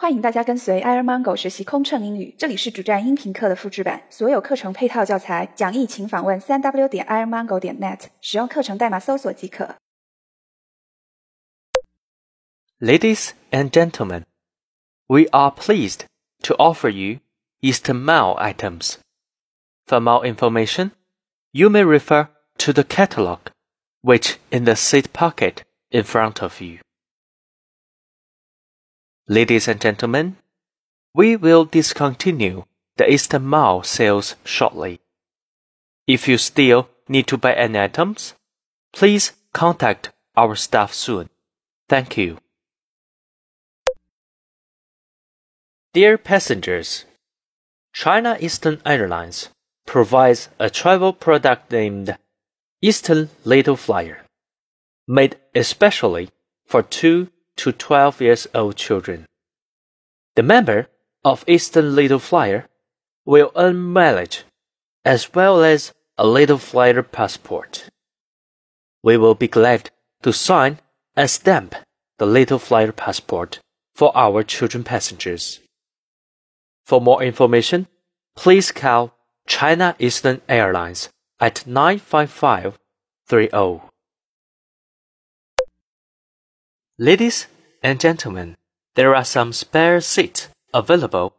欢迎大家跟随 Air Mango 学习空乘英语，这里是主站音频课的复制版，所有课程配套教材讲义请访问三 w 点 Air Mango 点 net，使用课程代码搜索即可。Ladies and gentlemen, we are pleased to offer you Eastern Mile items. For more information, you may refer to the catalog, which in the seat pocket in front of you. Ladies and gentlemen, we will discontinue the Eastern Mile sales shortly. If you still need to buy any items, please contact our staff soon. Thank you. Dear passengers, China Eastern Airlines provides a travel product named Eastern Little Flyer, made especially for two to 12 years old children. The member of Eastern Little Flyer will earn mileage as well as a Little Flyer passport. We will be glad to sign and stamp the Little Flyer passport for our children passengers. For more information, please call China Eastern Airlines at 95530. Ladies and gentlemen, there are some spare seats available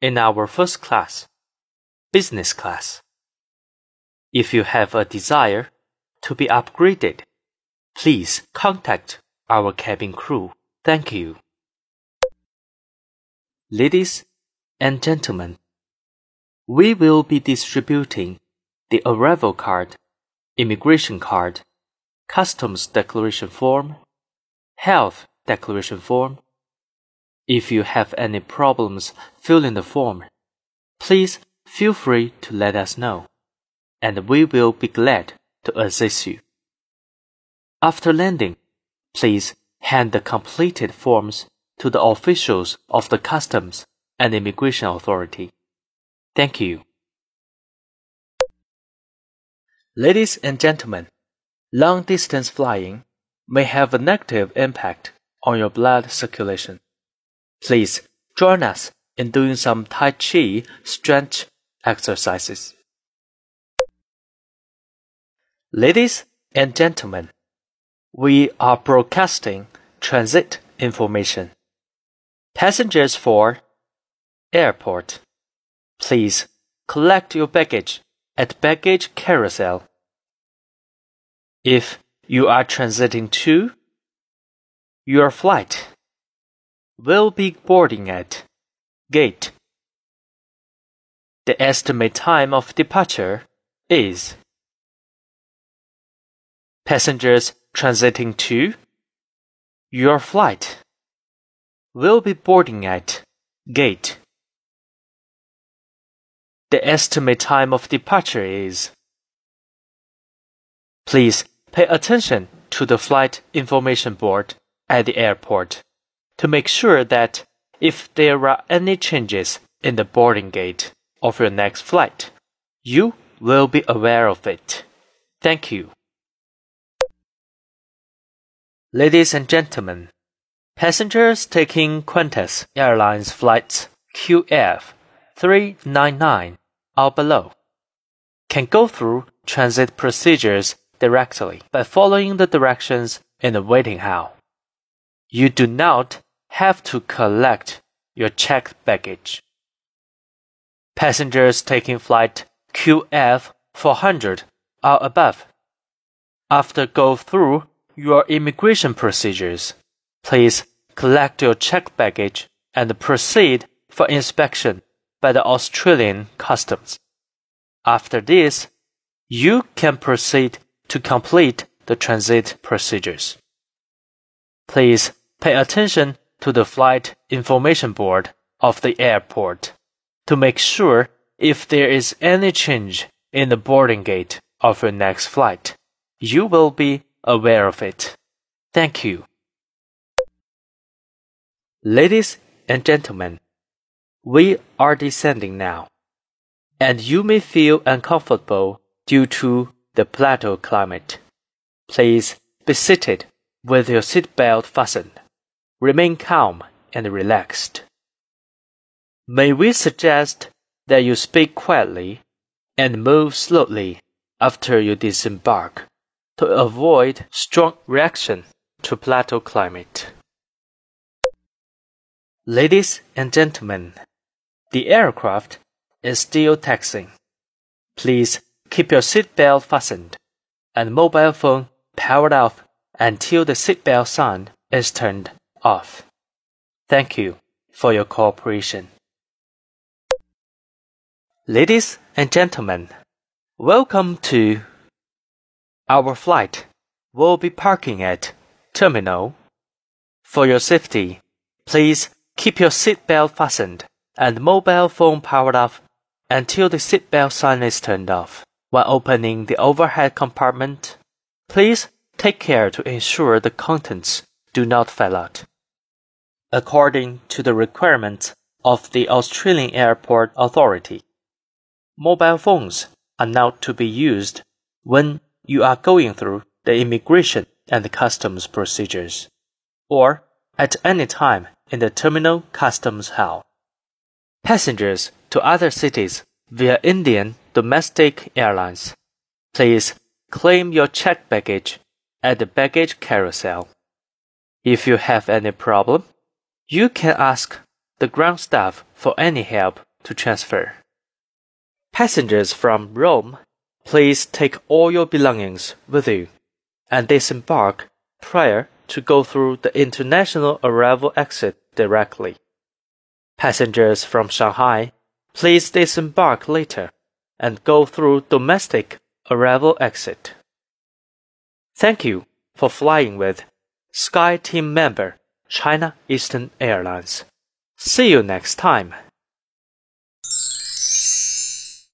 in our first class, business class. If you have a desire to be upgraded, please contact our cabin crew. Thank you. Ladies and gentlemen, we will be distributing the arrival card, immigration card, customs declaration form, health declaration form. If you have any problems filling the form, please feel free to let us know, and we will be glad to assist you. After landing, please hand the completed forms to the officials of the Customs and Immigration Authority. Thank you. Ladies and gentlemen, long distance flying may have a negative impact on your blood circulation. Please join us in doing some Tai Chi stretch exercises. Ladies and gentlemen, we are broadcasting transit information. Passengers for airport, please collect your baggage at baggage carousel. If you are transiting to your flight will be boarding at gate. The estimate time of departure is passengers transiting to your flight will be boarding at gate. The estimate time of departure is Please pay attention to the flight information board at the airport to make sure that if there are any changes in the boarding gate of your next flight, you will be aware of it. Thank you. Ladies and gentlemen, passengers taking Qantas Airlines flights QF 399 or below can go through transit procedures directly by following the directions in the waiting hall you do not have to collect your checked baggage. Passengers taking flight QF 400 or above. After go through your immigration procedures, please collect your checked baggage and proceed for inspection by the Australian Customs. After this, you can proceed to complete the transit procedures. Please Pay attention to the flight information board of the airport to make sure if there is any change in the boarding gate of your next flight. You will be aware of it. Thank you. Ladies and gentlemen, we are descending now, and you may feel uncomfortable due to the plateau climate. Please be seated with your seatbelt fastened. Remain calm and relaxed. May we suggest that you speak quietly and move slowly after you disembark to avoid strong reaction to plateau climate. Ladies and gentlemen, the aircraft is still taxiing. Please keep your seatbelt fastened and mobile phone powered off until the seatbelt sign is turned off. Thank you for your cooperation. Ladies and gentlemen, welcome to our flight. We'll be parking at terminal. For your safety, please keep your seatbelt fastened and mobile phone powered off until the seatbelt sign is turned off. When opening the overhead compartment, please take care to ensure the contents do not fall out. According to the requirements of the Australian Airport Authority, mobile phones are not to be used when you are going through the immigration and customs procedures, or at any time in the terminal customs hall. Passengers to other cities via Indian domestic airlines, please claim your checked baggage at the baggage carousel. If you have any problem, you can ask the ground staff for any help to transfer. Passengers from Rome, please take all your belongings with you and disembark prior to go through the international arrival exit directly. Passengers from Shanghai, please disembark later and go through domestic arrival exit. Thank you for flying with Sky Team member China Eastern Airlines. See you next time.